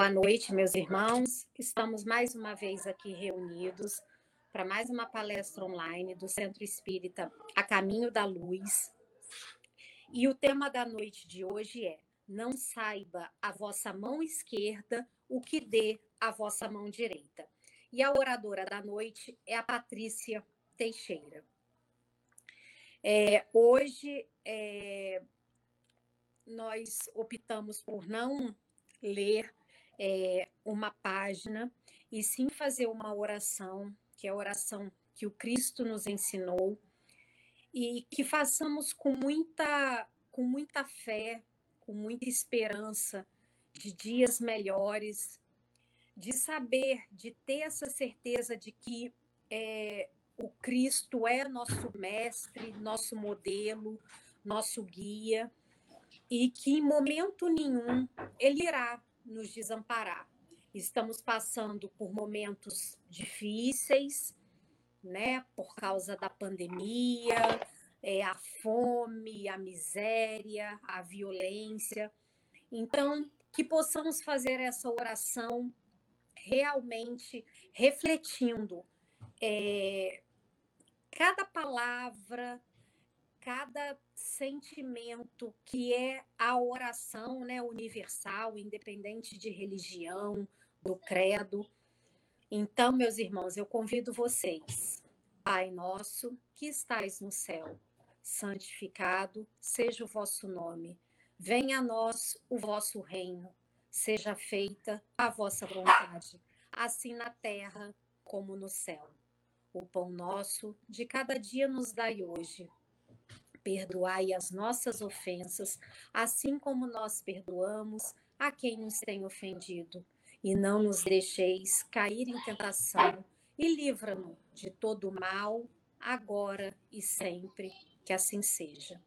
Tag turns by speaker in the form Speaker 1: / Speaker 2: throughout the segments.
Speaker 1: Boa noite, meus irmãos. Estamos mais uma vez aqui reunidos para mais uma palestra online do Centro Espírita A Caminho da Luz. E o tema da noite de hoje é: Não saiba a vossa mão esquerda o que dê a vossa mão direita. E a oradora da noite é a Patrícia Teixeira. É, hoje é, nós optamos por não ler é, uma página e sim fazer uma oração, que é a oração que o Cristo nos ensinou, e que façamos com muita, com muita fé, com muita esperança de dias melhores, de saber, de ter essa certeza de que é, o Cristo é nosso mestre, nosso modelo, nosso guia, e que em momento nenhum ele irá nos desamparar. Estamos passando por momentos difíceis, né, por causa da pandemia, é, a fome, a miséria, a violência. Então, que possamos fazer essa oração realmente refletindo é, cada palavra, cada sentimento que é a oração né, universal, independente de religião, do credo. Então, meus irmãos, eu convido vocês, Pai nosso que estais no céu, santificado seja o vosso nome. Venha a nós o vosso reino, seja feita a vossa vontade, assim na terra como no céu. O pão nosso de cada dia nos dai hoje Perdoai as nossas ofensas, assim como nós perdoamos a quem nos tem ofendido. E não nos deixeis cair em tentação, e livra-nos de todo mal, agora e sempre, que assim seja.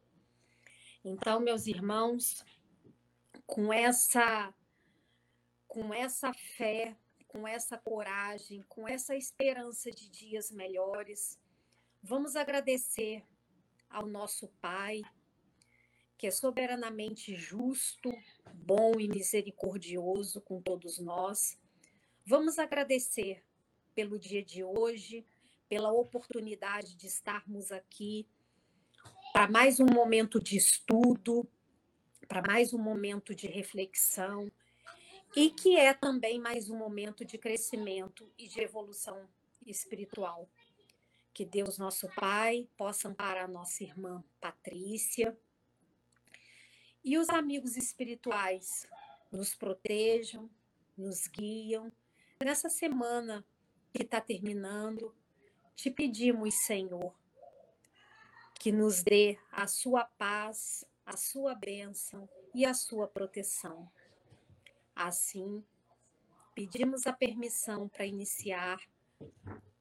Speaker 1: Então, meus irmãos, com essa com essa fé, com essa coragem, com essa esperança de dias melhores, vamos agradecer ao nosso Pai, que é soberanamente justo, bom e misericordioso com todos nós. Vamos agradecer pelo dia de hoje, pela oportunidade de estarmos aqui para mais um momento de estudo, para mais um momento de reflexão e que é também mais um momento de crescimento e de evolução espiritual. Que Deus, nosso Pai, possa amparar nossa irmã Patrícia. E os amigos espirituais nos protejam, nos guiam. Nessa semana que está terminando, te pedimos, Senhor, que nos dê a sua paz, a sua bênção e a sua proteção. Assim, pedimos a permissão para iniciar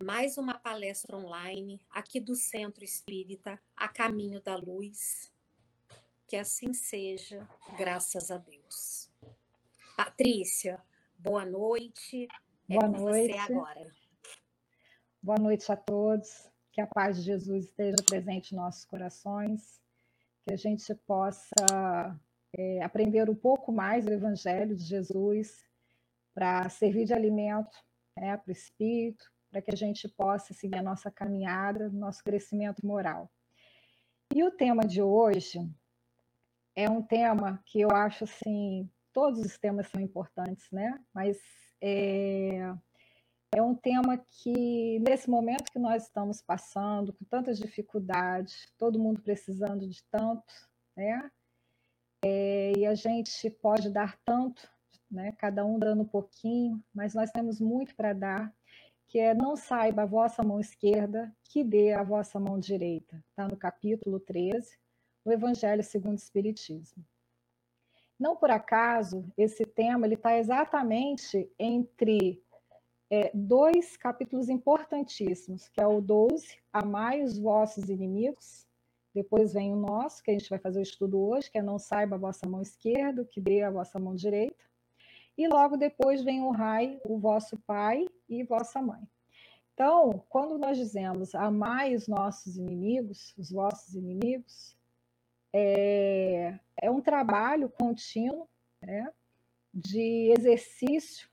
Speaker 1: mais uma palestra online aqui do Centro Espírita A Caminho da Luz. Que assim seja, graças a Deus. Patrícia, boa noite.
Speaker 2: É boa noite. agora. Boa noite a todos. Que a paz de Jesus esteja presente em nossos corações. Que a gente possa é, aprender um pouco mais do Evangelho de Jesus para servir de alimento né, para o espírito, para que a gente possa seguir a nossa caminhada, nosso crescimento moral. E o tema de hoje é um tema que eu acho assim, todos os temas são importantes, né? Mas é, é um tema que, nesse momento que nós estamos passando, com tantas dificuldades, todo mundo precisando de tanto, né? É, e a gente pode dar tanto, né? Cada um dando um pouquinho, mas nós temos muito para dar que é não saiba a vossa mão esquerda que dê a vossa mão direita. Está no capítulo 13 do Evangelho segundo o Espiritismo. Não por acaso, esse tema está exatamente entre é, dois capítulos importantíssimos, que é o 12, Amai os vossos inimigos, depois vem o nosso, que a gente vai fazer o estudo hoje, que é Não saiba a vossa mão esquerda, que dê a vossa mão direita. E logo depois vem o Rai, o vosso pai e vossa mãe. Então, quando nós dizemos amai os nossos inimigos, os vossos inimigos, é, é um trabalho contínuo, né? de exercício,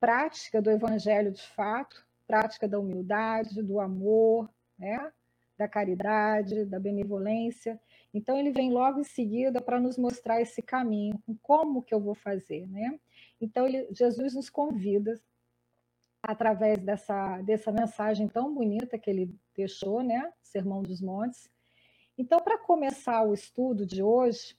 Speaker 2: prática do evangelho de fato, prática da humildade, do amor, né? da caridade, da benevolência. Então ele vem logo em seguida para nos mostrar esse caminho, como que eu vou fazer, né? Então ele, Jesus nos convida através dessa dessa mensagem tão bonita que ele deixou, né? Sermão dos Montes. Então para começar o estudo de hoje,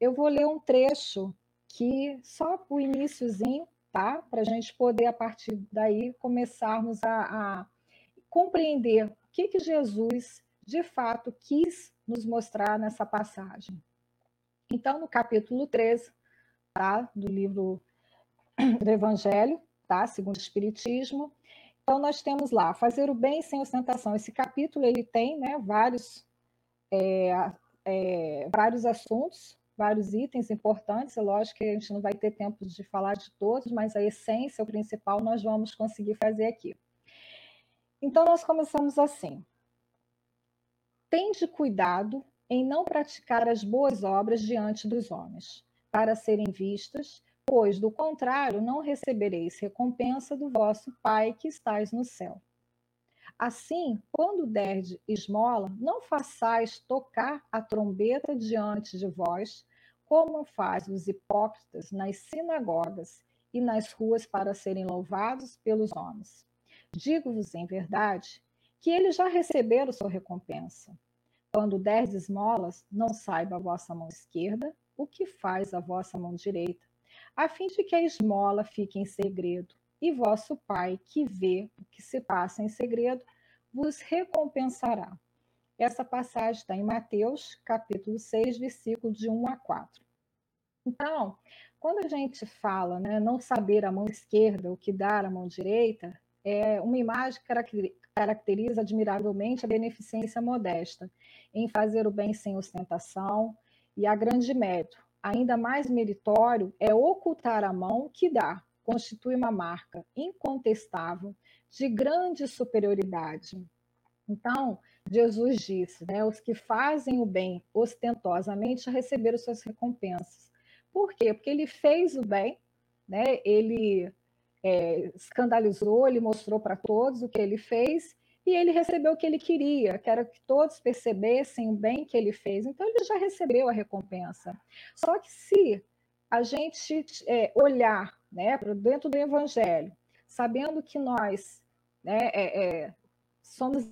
Speaker 2: eu vou ler um trecho que só o iníciozinho, tá? Para a gente poder a partir daí começarmos a, a compreender que, que Jesus, de fato, quis nos mostrar nessa passagem. Então, no capítulo 13, tá, do livro do Evangelho, tá, segundo o Espiritismo, então nós temos lá, fazer o bem sem ostentação. Esse capítulo, ele tem né, vários, é, é, vários assuntos, vários itens importantes. É lógico que a gente não vai ter tempo de falar de todos, mas a essência, o principal, nós vamos conseguir fazer aqui. Então, nós começamos assim. Tende cuidado em não praticar as boas obras diante dos homens, para serem vistas, pois, do contrário, não recebereis recompensa do vosso Pai que estais no céu. Assim, quando derdes esmola, não façais tocar a trombeta diante de vós, como fazem os hipócritas nas sinagogas e nas ruas para serem louvados pelos homens. Digo-vos em verdade que eles já receberam sua recompensa. Quando dez esmolas, não saiba a vossa mão esquerda o que faz a vossa mão direita, a fim de que a esmola fique em segredo, e vosso Pai, que vê o que se passa em segredo, vos recompensará. Essa passagem está em Mateus, capítulo 6, versículo de 1 a 4. Então, quando a gente fala, né, não saber a mão esquerda, o que dar a mão direita, é uma imagem que caracteriza admiravelmente a beneficência modesta, em fazer o bem sem ostentação, e a grande mérito, ainda mais meritório, é ocultar a mão que dá, constitui uma marca incontestável de grande superioridade. Então, Jesus disse, né, os que fazem o bem ostentosamente receberam suas recompensas. Por quê? Porque ele fez o bem, né, ele é, escandalizou, ele mostrou para todos o que ele fez e ele recebeu o que ele queria, que era que todos percebessem o bem que ele fez. Então ele já recebeu a recompensa. Só que se a gente é, olhar né, para dentro do Evangelho, sabendo que nós né, é, é somos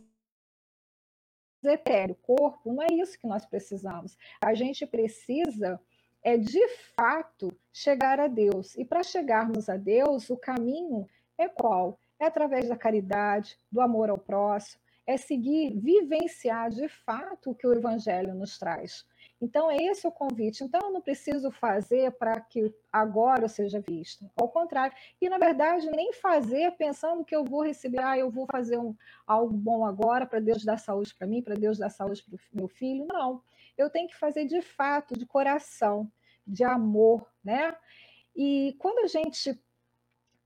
Speaker 2: etéreo, corpo, não é isso que nós precisamos. A gente precisa é de fato chegar a Deus. E para chegarmos a Deus, o caminho é qual? É através da caridade, do amor ao próximo, é seguir, vivenciar de fato o que o Evangelho nos traz. Então, é esse o convite. Então, eu não preciso fazer para que agora eu seja visto. Ao contrário. E, na verdade, nem fazer pensando que eu vou receber, ah, eu vou fazer um, algo bom agora para Deus dar saúde para mim, para Deus dar saúde para o meu filho. Não. Eu tenho que fazer de fato, de coração de amor, né? E quando a gente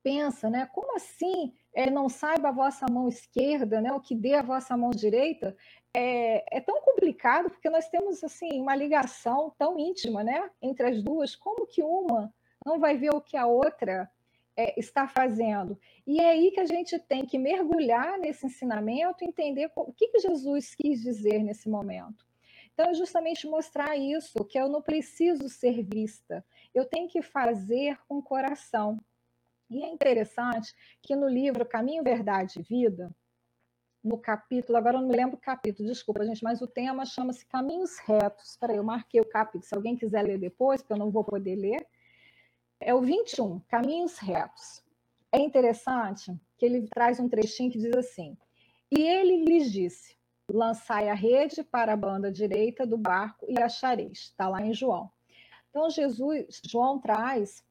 Speaker 2: pensa, né, como assim é, não saiba a vossa mão esquerda, né, o que dê a vossa mão direita, é, é, tão complicado porque nós temos assim uma ligação tão íntima, né, entre as duas. Como que uma não vai ver o que a outra é, está fazendo? E é aí que a gente tem que mergulhar nesse ensinamento, entender o que, que Jesus quis dizer nesse momento. Então, é justamente mostrar isso, que eu não preciso ser vista, eu tenho que fazer com coração. E é interessante que no livro Caminho, Verdade e Vida, no capítulo, agora eu não me lembro o capítulo, desculpa, gente, mas o tema chama-se Caminhos Retos. Espera aí, eu marquei o capítulo, se alguém quiser ler depois, porque eu não vou poder ler. É o 21, Caminhos Retos. É interessante que ele traz um trechinho que diz assim: E ele lhes disse: lançai a rede para a banda direita do barco e achareis. Está lá em João. Então, Jesus, João traz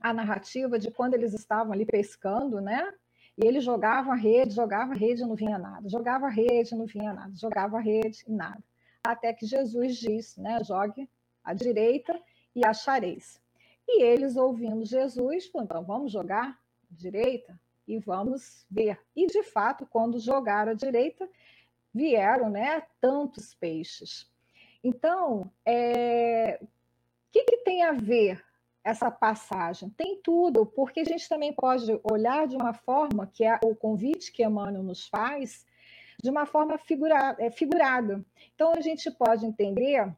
Speaker 2: a narrativa de quando eles estavam ali pescando, né? E ele jogava a rede, jogava a rede e não vinha nada, jogava a rede e não vinha nada, jogava a rede e nada. Até que Jesus disse, né? Jogue à direita e achareis. E eles, ouvindo Jesus, falaram, então vamos jogar à direita e vamos ver. E de fato, quando jogaram à direita, vieram né, tantos peixes. Então, é, o que, que tem a ver essa passagem? Tem tudo, porque a gente também pode olhar de uma forma que é o convite que Emmanuel nos faz, de uma forma figura, é, figurada. Então a gente pode entender,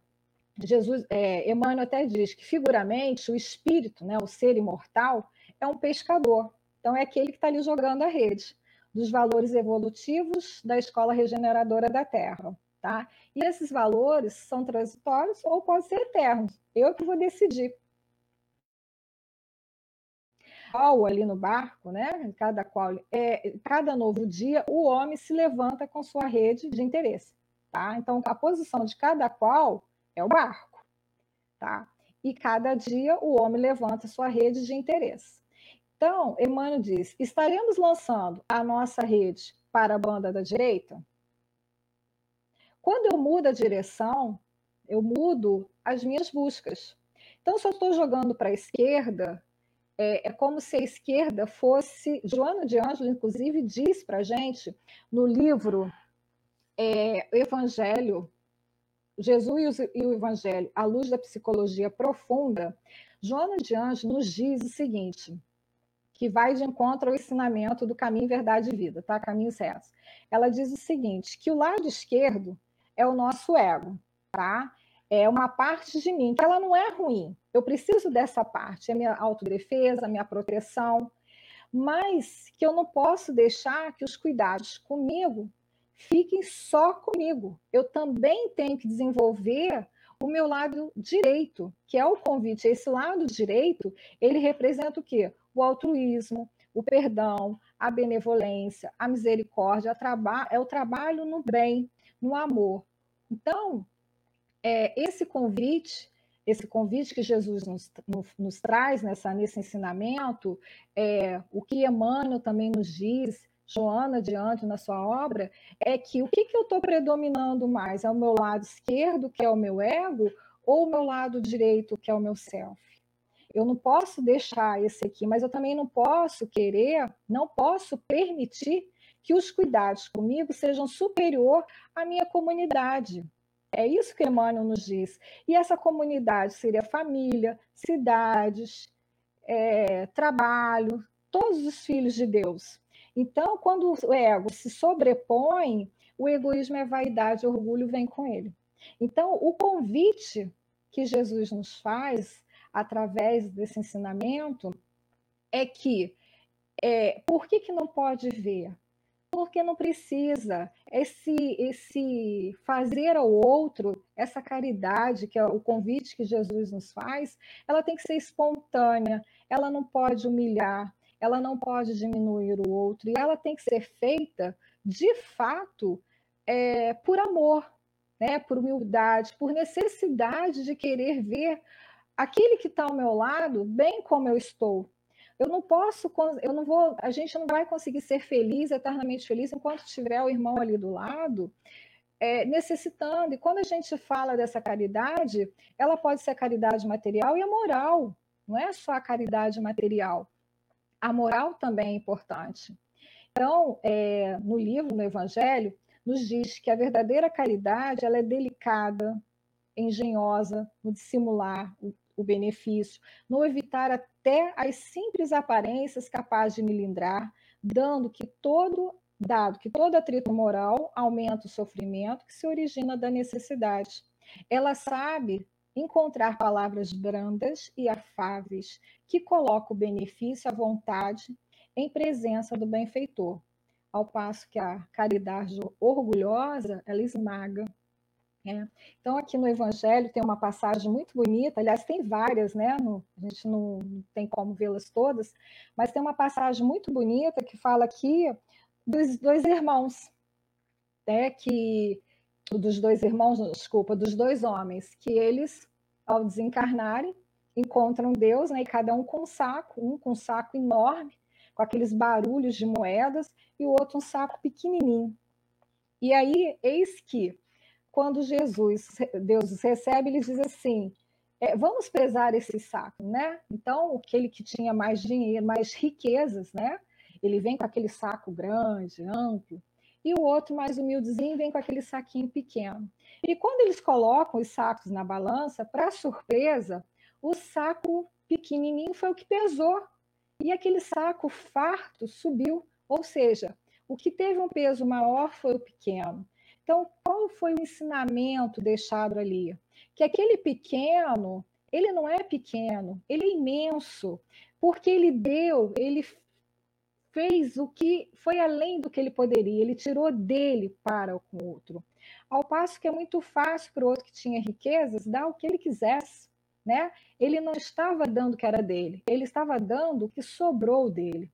Speaker 2: Jesus, é, Emmanuel até diz que figuramente o espírito, né, o ser imortal, é um pescador. Então é aquele que está ali jogando a rede dos valores evolutivos da escola regeneradora da Terra. Tá? E esses valores são transitórios ou podem ser eternos. Eu que vou decidir. Qual ali no barco, né? Cada qual, é, cada novo dia, o homem se levanta com sua rede de interesse, tá? Então a posição de cada qual é o barco, tá? E cada dia o homem levanta sua rede de interesse. Então, Emmanuel diz: estaremos lançando a nossa rede para a banda da direita? Quando eu mudo a direção, eu mudo as minhas buscas. Então, se eu estou jogando para a esquerda, é, é, como se a esquerda fosse. Joana de Ângelo, inclusive, diz para a gente no livro é, Evangelho, Jesus e o Evangelho, à luz da psicologia profunda, Joana de Ângelo nos diz o seguinte: que vai de encontro ao ensinamento do caminho, verdade e vida, tá? Caminhos retos. Ela diz o seguinte, que o lado esquerdo é o nosso ego, tá? É uma parte de mim que ela não é ruim. Eu preciso dessa parte, é minha autodefesa, minha proteção, mas que eu não posso deixar que os cuidados comigo fiquem só comigo. Eu também tenho que desenvolver o meu lado direito, que é o convite. Esse lado direito, ele representa o quê? o altruísmo, o perdão, a benevolência, a misericórdia, a é o trabalho no bem, no amor. Então, é, esse convite, esse convite que Jesus nos, nos, nos traz nessa, nesse ensinamento, é, o que Emmanuel também nos diz, Joana diante na sua obra, é que o que, que eu estou predominando mais? É o meu lado esquerdo, que é o meu ego, ou o meu lado direito, que é o meu self? Eu não posso deixar esse aqui, mas eu também não posso querer, não posso permitir que os cuidados comigo sejam superior à minha comunidade. É isso que Emmanuel nos diz. E essa comunidade seria família, cidades, é, trabalho, todos os filhos de Deus. Então, quando o ego se sobrepõe, o egoísmo é vaidade, o orgulho vem com ele. Então, o convite que Jesus nos faz através desse ensinamento é que é, por que, que não pode ver? Porque não precisa. Esse, esse fazer ao outro, essa caridade, que é o convite que Jesus nos faz, ela tem que ser espontânea, ela não pode humilhar, ela não pode diminuir o outro, e ela tem que ser feita, de fato, é, por amor, né, por humildade, por necessidade de querer ver aquele que está ao meu lado, bem como eu estou. Eu não posso, eu não vou, a gente não vai conseguir ser feliz, eternamente feliz, enquanto tiver o irmão ali do lado, é, necessitando. E quando a gente fala dessa caridade, ela pode ser a caridade material e a moral, não é só a caridade material. A moral também é importante. Então, é, no livro, no Evangelho, nos diz que a verdadeira caridade ela é delicada, engenhosa no dissimular o, benefício, no evitar até as simples aparências capazes de me lindrar, dando que todo dado que todo atrito moral aumenta o sofrimento que se origina da necessidade. Ela sabe encontrar palavras brandas e afáveis que colocam o benefício à vontade em presença do benfeitor, ao passo que a caridade orgulhosa ela esmaga é. Então, aqui no Evangelho tem uma passagem muito bonita, aliás, tem várias, né? A gente não, não tem como vê-las todas, mas tem uma passagem muito bonita que fala aqui dos dois irmãos, né? Que dos dois irmãos, desculpa, dos dois homens, que eles, ao desencarnarem, encontram Deus, né? E cada um com um saco, um com um saco enorme, com aqueles barulhos de moedas, e o outro um saco pequenininho. E aí, eis que quando Jesus, Deus os recebe, ele diz assim: é, vamos prezar esse saco, né? Então, aquele que tinha mais dinheiro, mais riquezas, né? Ele vem com aquele saco grande, amplo, e o outro mais humildezinho vem com aquele saquinho pequeno. E quando eles colocam os sacos na balança, para surpresa, o saco pequenininho foi o que pesou. E aquele saco farto subiu. Ou seja, o que teve um peso maior foi o pequeno. Então, qual foi o ensinamento deixado ali? Que aquele pequeno, ele não é pequeno, ele é imenso, porque ele deu, ele fez o que foi além do que ele poderia, ele tirou dele para o outro. Ao passo que é muito fácil para o outro que tinha riquezas dar o que ele quisesse, né? Ele não estava dando o que era dele, ele estava dando o que sobrou dele.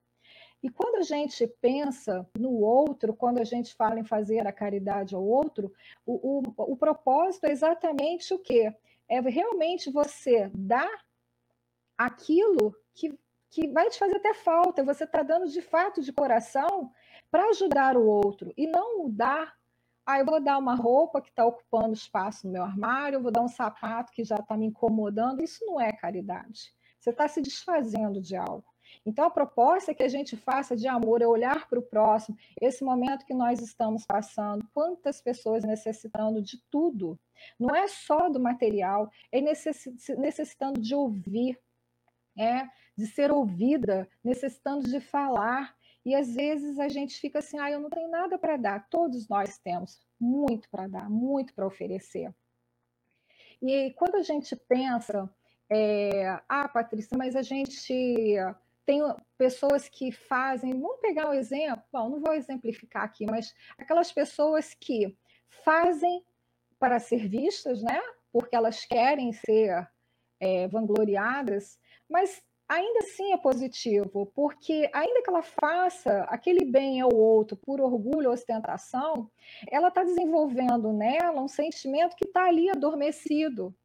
Speaker 2: E quando a gente pensa no outro, quando a gente fala em fazer a caridade ao outro, o, o, o propósito é exatamente o quê? É realmente você dar aquilo que, que vai te fazer até falta, você está dando de fato de coração para ajudar o outro e não mudar. Ah, eu vou dar uma roupa que está ocupando espaço no meu armário, eu vou dar um sapato que já está me incomodando. Isso não é caridade. Você está se desfazendo de algo. Então, a proposta que a gente faça de amor, é olhar para o próximo, esse momento que nós estamos passando, quantas pessoas necessitando de tudo. Não é só do material, é necessitando de ouvir, é, de ser ouvida, necessitando de falar. E às vezes a gente fica assim, ah, eu não tenho nada para dar. Todos nós temos muito para dar, muito para oferecer. E quando a gente pensa, é, ah, Patrícia, mas a gente tem pessoas que fazem, vamos pegar um exemplo, bom, não vou exemplificar aqui, mas aquelas pessoas que fazem para ser vistas, né? Porque elas querem ser é, vangloriadas, mas ainda assim é positivo, porque ainda que ela faça aquele bem ao outro por orgulho ou ostentação, ela está desenvolvendo nela um sentimento que está ali adormecido,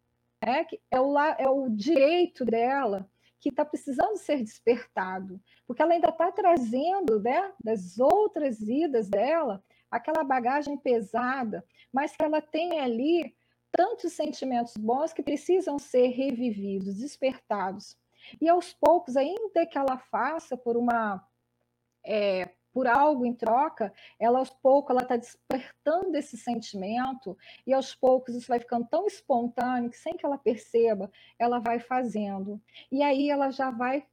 Speaker 2: né? é, o, é o direito dela que está precisando ser despertado, porque ela ainda está trazendo né, das outras vidas dela aquela bagagem pesada, mas que ela tem ali tantos sentimentos bons que precisam ser revividos, despertados. E aos poucos, ainda que ela faça por uma é, por algo em troca, ela aos poucos ela está despertando esse sentimento e aos poucos isso vai ficando tão espontâneo que sem que ela perceba, ela vai fazendo. E aí ela já vai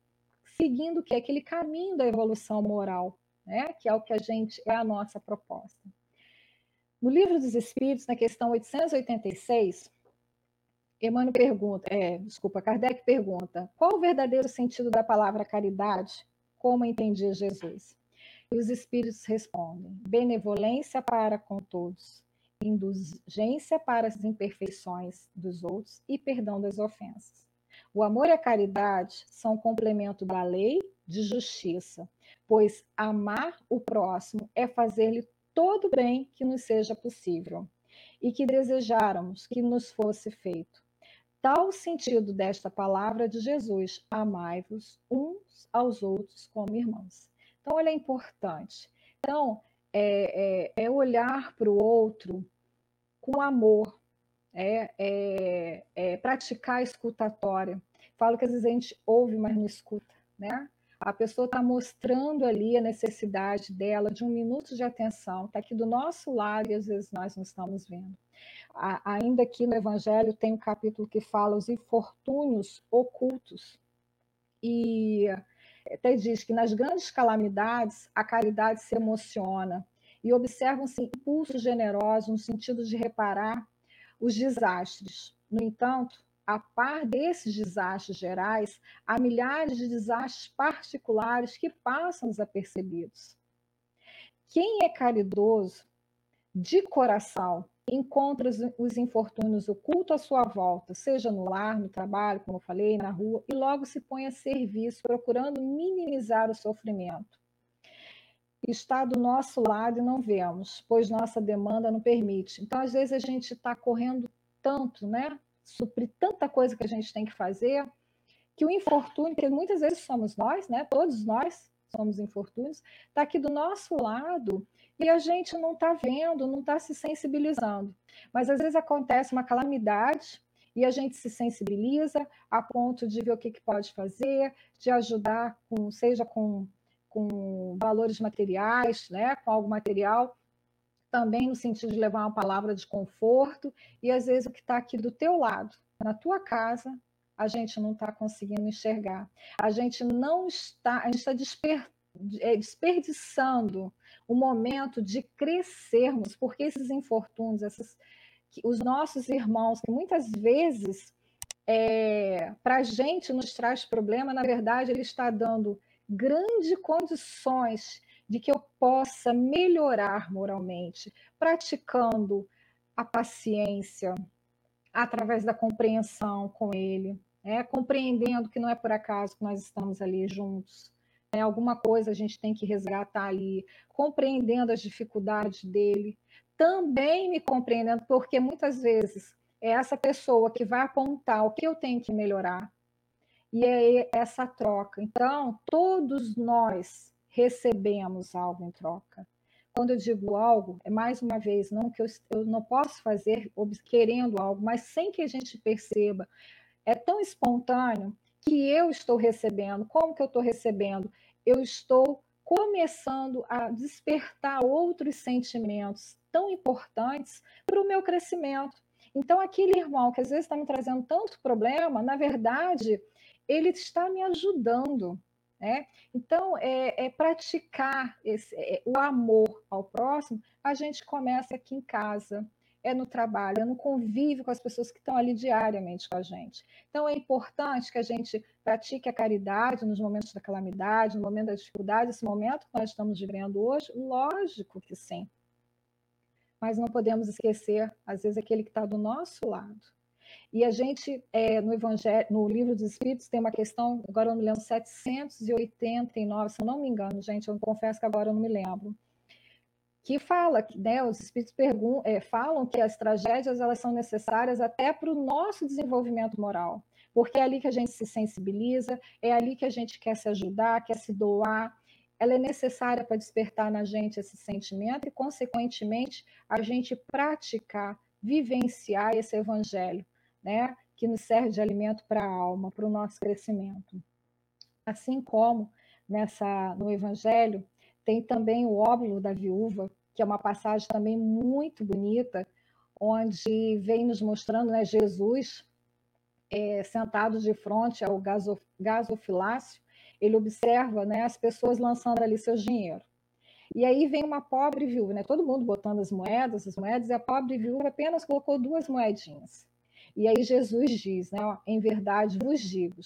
Speaker 2: seguindo que é aquele caminho da evolução moral, né? Que é o que a gente é a nossa proposta. No livro dos Espíritos, na questão 886, Emmanuel pergunta, é, desculpa, Kardec pergunta: qual o verdadeiro sentido da palavra caridade? Como entendia Jesus? E os espíritos respondem: benevolência para com todos, indulgência para as imperfeições dos outros e perdão das ofensas. O amor e a caridade são complemento da lei de justiça, pois amar o próximo é fazer-lhe todo o bem que nos seja possível e que desejáramos que nos fosse feito. Tal o sentido desta palavra de Jesus: amai-vos uns aos outros como irmãos. Então, é importante. Então, é, é, é olhar para o outro com amor, é, é, é, praticar a escutatória. Falo que às vezes a gente ouve, mas não escuta, né? A pessoa está mostrando ali a necessidade dela de um minuto de atenção, está aqui do nosso lado e às vezes nós não estamos vendo. A, ainda aqui no Evangelho tem um capítulo que fala os infortúnios ocultos. E até diz que nas grandes calamidades a caridade se emociona e observam-se impulsos generosos no sentido de reparar os desastres. No entanto, a par desses desastres gerais, há milhares de desastres particulares que passam desapercebidos. Quem é caridoso de coração encontra os infortúnios ocultos à sua volta, seja no lar, no trabalho, como eu falei, na rua, e logo se põe a serviço, procurando minimizar o sofrimento. Está do nosso lado e não vemos, pois nossa demanda não permite. Então, às vezes, a gente está correndo tanto, né? Suprir tanta coisa que a gente tem que fazer, que o infortúnio, que muitas vezes somos nós, né? Todos nós somos infortúnios, está aqui do nosso lado e a gente não está vendo, não está se sensibilizando. Mas às vezes acontece uma calamidade e a gente se sensibiliza a ponto de ver o que, que pode fazer, de ajudar, com, seja com, com valores materiais, né, com algo material, também no sentido de levar uma palavra de conforto, e às vezes o que está aqui do teu lado, na tua casa, a gente não está conseguindo enxergar. A gente não está, a gente está desper, é, desperdiçando o momento de crescermos, porque esses infortúnios, essas, os nossos irmãos, que muitas vezes é, para a gente nos traz problema, na verdade, ele está dando grandes condições de que eu possa melhorar moralmente, praticando a paciência através da compreensão com ele, né? compreendendo que não é por acaso que nós estamos ali juntos. Né? Alguma coisa a gente tem que resgatar ali, compreendendo as dificuldades dele, também me compreendendo, porque muitas vezes é essa pessoa que vai apontar o que eu tenho que melhorar, e é essa troca. Então, todos nós recebemos algo em troca. Quando eu digo algo, é mais uma vez, não que eu, eu não posso fazer querendo algo, mas sem que a gente perceba. É tão espontâneo que eu estou recebendo. Como que eu estou recebendo? Eu estou começando a despertar outros sentimentos tão importantes para o meu crescimento. Então, aquele irmão que às vezes está me trazendo tanto problema, na verdade, ele está me ajudando. Né? Então, é, é praticar esse, é, o amor ao próximo, a gente começa aqui em casa, é no trabalho, é no convívio com as pessoas que estão ali diariamente com a gente. Então, é importante que a gente pratique a caridade nos momentos da calamidade, no momento da dificuldade, esse momento que nós estamos vivendo hoje, lógico que sim. Mas não podemos esquecer, às vezes, aquele que está do nosso lado. E a gente, é, no Evangelho, no Livro dos Espíritos, tem uma questão, agora eu não me lembro, 789, se eu não me engano, gente, eu confesso que agora eu não me lembro, que fala, né, os Espíritos é, falam que as tragédias elas são necessárias até para o nosso desenvolvimento moral, porque é ali que a gente se sensibiliza, é ali que a gente quer se ajudar, quer se doar, ela é necessária para despertar na gente esse sentimento e, consequentemente, a gente praticar, vivenciar esse evangelho né, que nos serve de alimento para a alma, para o nosso crescimento. Assim como nessa no Evangelho tem também o óbolo da viúva, que é uma passagem também muito bonita, onde vem nos mostrando né, Jesus é, sentado de frente ao gasof, gasofilácio, ele observa né, as pessoas lançando ali seu dinheiro. E aí vem uma pobre viúva, né, todo mundo botando as moedas, as moedas, e a pobre viúva apenas colocou duas moedinhas. E aí Jesus diz, né, em verdade vos digo,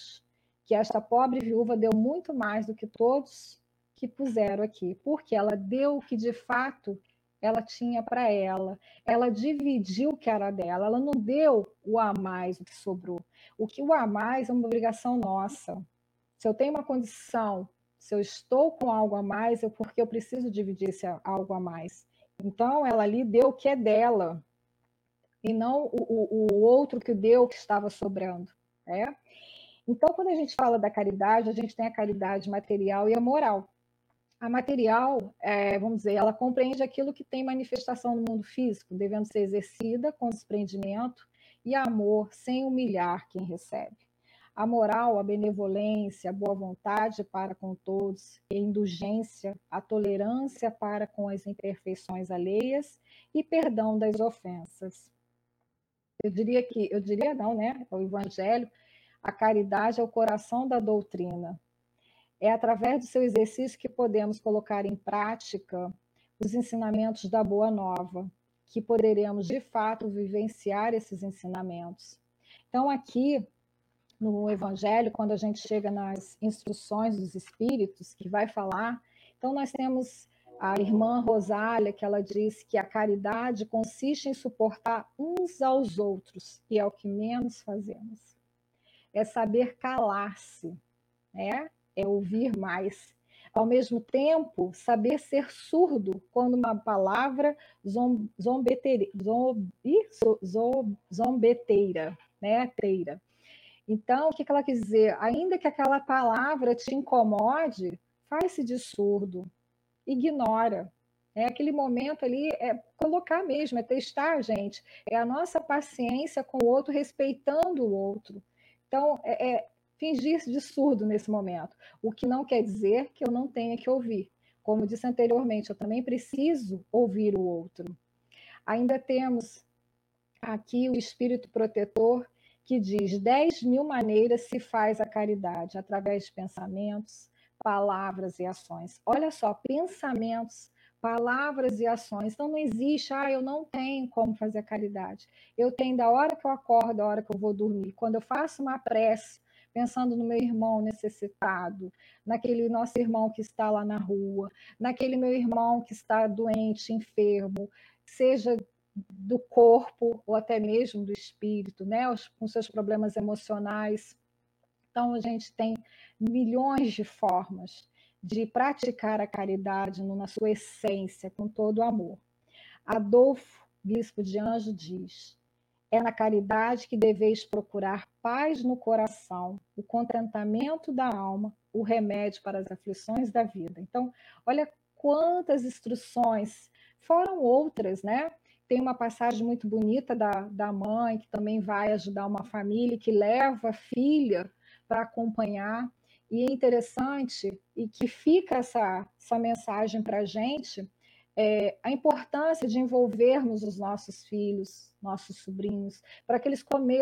Speaker 2: que esta pobre viúva deu muito mais do que todos que puseram aqui, porque ela deu o que de fato ela tinha para ela. Ela dividiu o que era dela, ela não deu o a mais, o que sobrou. O que o a mais é uma obrigação nossa. Se eu tenho uma condição, se eu estou com algo a mais, é porque eu preciso dividir esse algo a mais. Então, ela ali deu o que é dela, e não o, o, outro que deu que estava sobrando. Né? Então, quando a gente fala da caridade, a gente tem a caridade material e a moral. A material, é, vamos dizer, ela compreende aquilo que tem manifestação no mundo físico, devendo ser exercida com desprendimento e amor, sem humilhar quem recebe. A moral, a benevolência, a boa vontade para com todos, a indulgência, a tolerância para com as imperfeições alheias e perdão das ofensas. Eu diria que, eu diria não, né? O Evangelho, a caridade é o coração da doutrina. É através do seu exercício que podemos colocar em prática os ensinamentos da Boa Nova, que poderemos de fato vivenciar esses ensinamentos. Então, aqui no Evangelho, quando a gente chega nas instruções dos Espíritos, que vai falar, então nós temos a irmã Rosália, que ela diz que a caridade consiste em suportar uns aos outros, e é o que menos fazemos. É saber calar-se, né? É ouvir mais. Ao mesmo tempo, saber ser surdo quando uma palavra zombeteira, né? Teira. Então, o que ela quer dizer? Ainda que aquela palavra te incomode, faz-se de surdo, ignora. É aquele momento ali, é colocar mesmo, é testar, gente. É a nossa paciência com o outro, respeitando o outro. Então, é, é fingir de surdo nesse momento. O que não quer dizer que eu não tenha que ouvir. Como disse anteriormente, eu também preciso ouvir o outro. Ainda temos aqui o espírito protetor, que diz: dez mil maneiras se faz a caridade, através de pensamentos, palavras e ações. Olha só, pensamentos, palavras e ações. Então não existe, ah, eu não tenho como fazer a caridade. Eu tenho da hora que eu acordo, da hora que eu vou dormir. Quando eu faço uma prece, pensando no meu irmão necessitado, naquele nosso irmão que está lá na rua, naquele meu irmão que está doente, enfermo, seja do corpo ou até mesmo do espírito, né, com seus problemas emocionais. Então, a gente tem milhões de formas de praticar a caridade na sua essência, com todo o amor. Adolfo, bispo de Anjo, diz: é na caridade que deveis procurar paz no coração, o contentamento da alma, o remédio para as aflições da vida. Então, olha quantas instruções, foram outras, né? Tem uma passagem muito bonita da, da mãe, que também vai ajudar uma família, que leva a filha para acompanhar. E é interessante, e que fica essa, essa mensagem para a gente, é, a importância de envolvermos os nossos filhos, nossos sobrinhos, para que eles come,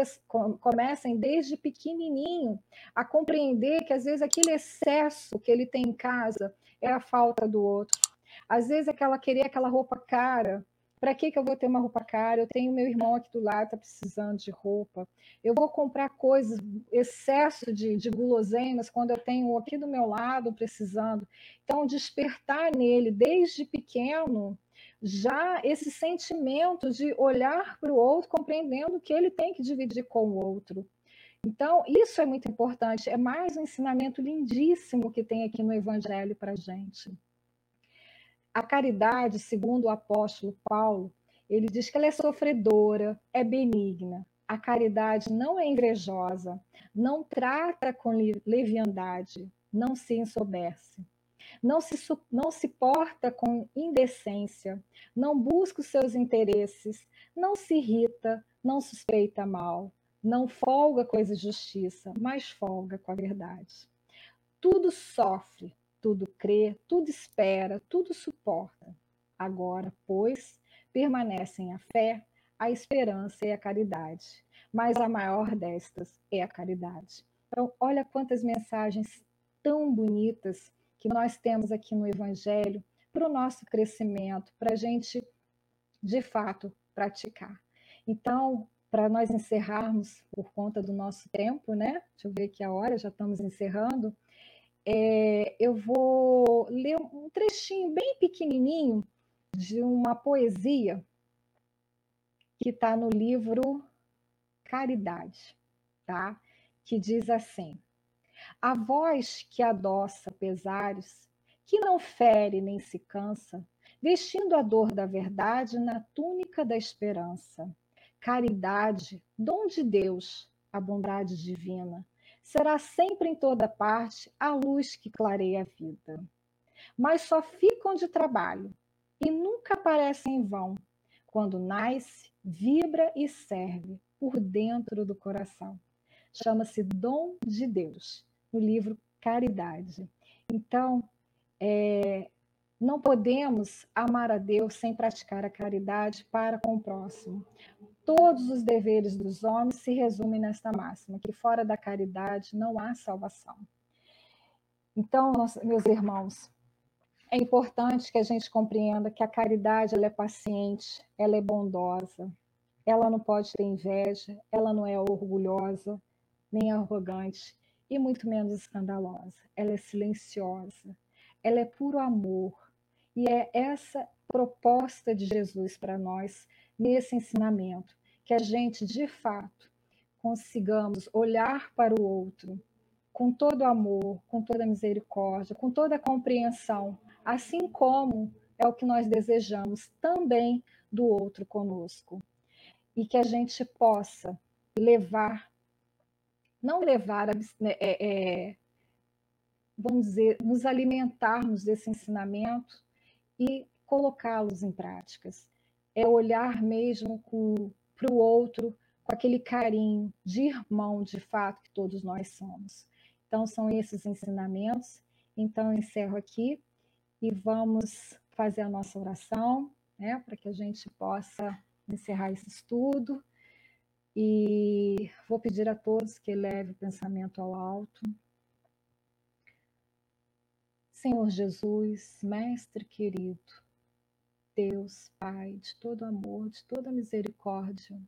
Speaker 2: comecem desde pequenininho a compreender que às vezes aquele excesso que ele tem em casa é a falta do outro. Às vezes aquela querer aquela roupa cara para que, que eu vou ter uma roupa cara? Eu tenho meu irmão aqui do lado, está precisando de roupa. Eu vou comprar coisas, excesso de, de guloseimas, quando eu tenho aqui do meu lado precisando. Então, despertar nele, desde pequeno, já esse sentimento de olhar para o outro, compreendendo que ele tem que dividir com o outro. Então, isso é muito importante. É mais um ensinamento lindíssimo que tem aqui no Evangelho para a gente. A caridade, segundo o apóstolo Paulo, ele diz que ela é sofredora, é benigna. A caridade não é invejosa, não trata com leviandade, não se ensobece, não se, não se porta com indecência, não busca os seus interesses, não se irrita, não suspeita mal, não folga com a justiça, mas folga com a verdade. Tudo sofre, tudo crê, tudo espera, tudo suporta. Agora, pois, permanecem a fé, a esperança e a caridade. Mas a maior destas é a caridade. Então, olha quantas mensagens tão bonitas que nós temos aqui no Evangelho para o nosso crescimento, para a gente, de fato, praticar. Então, para nós encerrarmos, por conta do nosso tempo, né? Deixa eu ver aqui a hora, já estamos encerrando é, eu vou ler um trechinho bem pequenininho de uma poesia que está no livro Caridade, tá? Que diz assim: A voz que adoça pesares, que não fere nem se cansa, vestindo a dor da verdade na túnica da esperança. Caridade, dom de Deus, a bondade divina, será sempre em toda parte a luz que clareia a vida. Mas só ficam de trabalho e nunca aparecem em vão quando nasce, vibra e serve por dentro do coração. Chama-se Dom de Deus, no livro Caridade. Então, é, não podemos amar a Deus sem praticar a caridade para com o próximo. Todos os deveres dos homens se resumem nesta máxima, que fora da caridade não há salvação. Então, meus irmãos, é importante que a gente compreenda que a caridade ela é paciente, ela é bondosa, ela não pode ter inveja, ela não é orgulhosa, nem arrogante, e muito menos escandalosa. Ela é silenciosa, ela é puro amor. E é essa proposta de Jesus para nós nesse ensinamento, que a gente, de fato, consigamos olhar para o outro com todo amor, com toda misericórdia, com toda compreensão, assim como é o que nós desejamos também do outro conosco. E que a gente possa levar, não levar, né, é, é, vamos dizer, nos alimentarmos desse ensinamento e colocá-los em práticas é olhar mesmo para o outro com aquele carinho de irmão, de fato, que todos nós somos. Então, são esses ensinamentos. Então, eu encerro aqui e vamos fazer a nossa oração, né, para que a gente possa encerrar esse estudo. E vou pedir a todos que eleve o pensamento ao alto. Senhor Jesus, Mestre querido, Deus, Pai de todo amor, de toda misericórdia,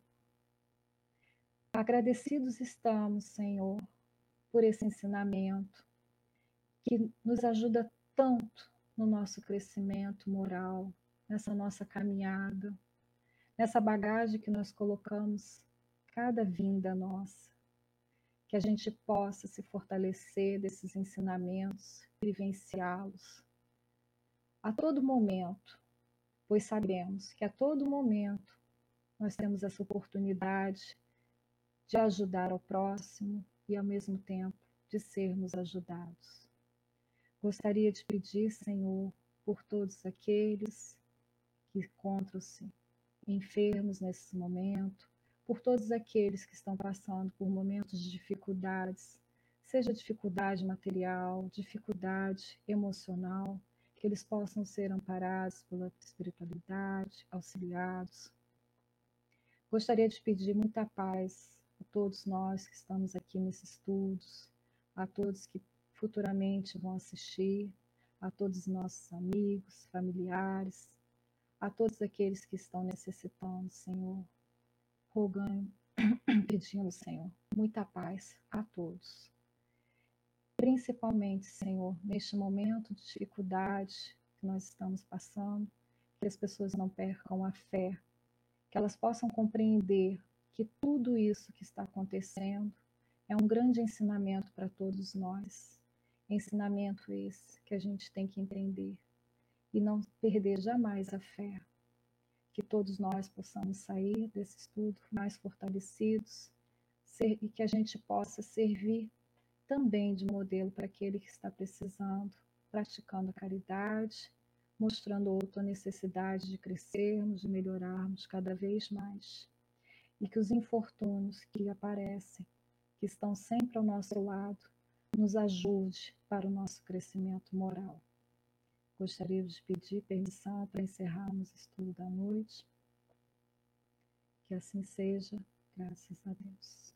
Speaker 2: agradecidos estamos, Senhor, por esse ensinamento que nos ajuda tanto no nosso crescimento moral, nessa nossa caminhada, nessa bagagem que nós colocamos cada vinda nossa, que a gente possa se fortalecer desses ensinamentos, vivenciá-los a todo momento, pois sabemos que a todo momento nós temos essa oportunidade de ajudar ao próximo e, ao mesmo tempo, de sermos ajudados. Gostaria de pedir, Senhor, por todos aqueles que encontram-se enfermos nesse momento, por todos aqueles que estão passando por momentos de dificuldades, seja dificuldade material, dificuldade emocional, que eles possam ser amparados pela espiritualidade, auxiliados. Gostaria de pedir muita paz a todos nós que estamos aqui nesses estudos, a todos que futuramente vão assistir, a todos os nossos amigos, familiares, a todos aqueles que estão necessitando, Senhor, rogando, pedindo, Senhor, muita paz a todos. Principalmente, Senhor, neste momento de dificuldade que nós estamos passando, que as pessoas não percam a fé, que elas possam compreender que tudo isso que está acontecendo é um grande ensinamento para todos nós. Ensinamento esse que a gente tem que entender e não perder jamais a fé que todos nós possamos sair desse estudo mais fortalecidos ser, e que a gente possa servir também de modelo para aquele que está precisando, praticando a caridade, mostrando outra necessidade de crescermos, de melhorarmos cada vez mais. E que os infortúnios que aparecem, que estão sempre ao nosso lado, nos ajude para o nosso crescimento moral. Gostaria de pedir permissão para encerrarmos o estudo da noite. Que assim seja, graças a Deus.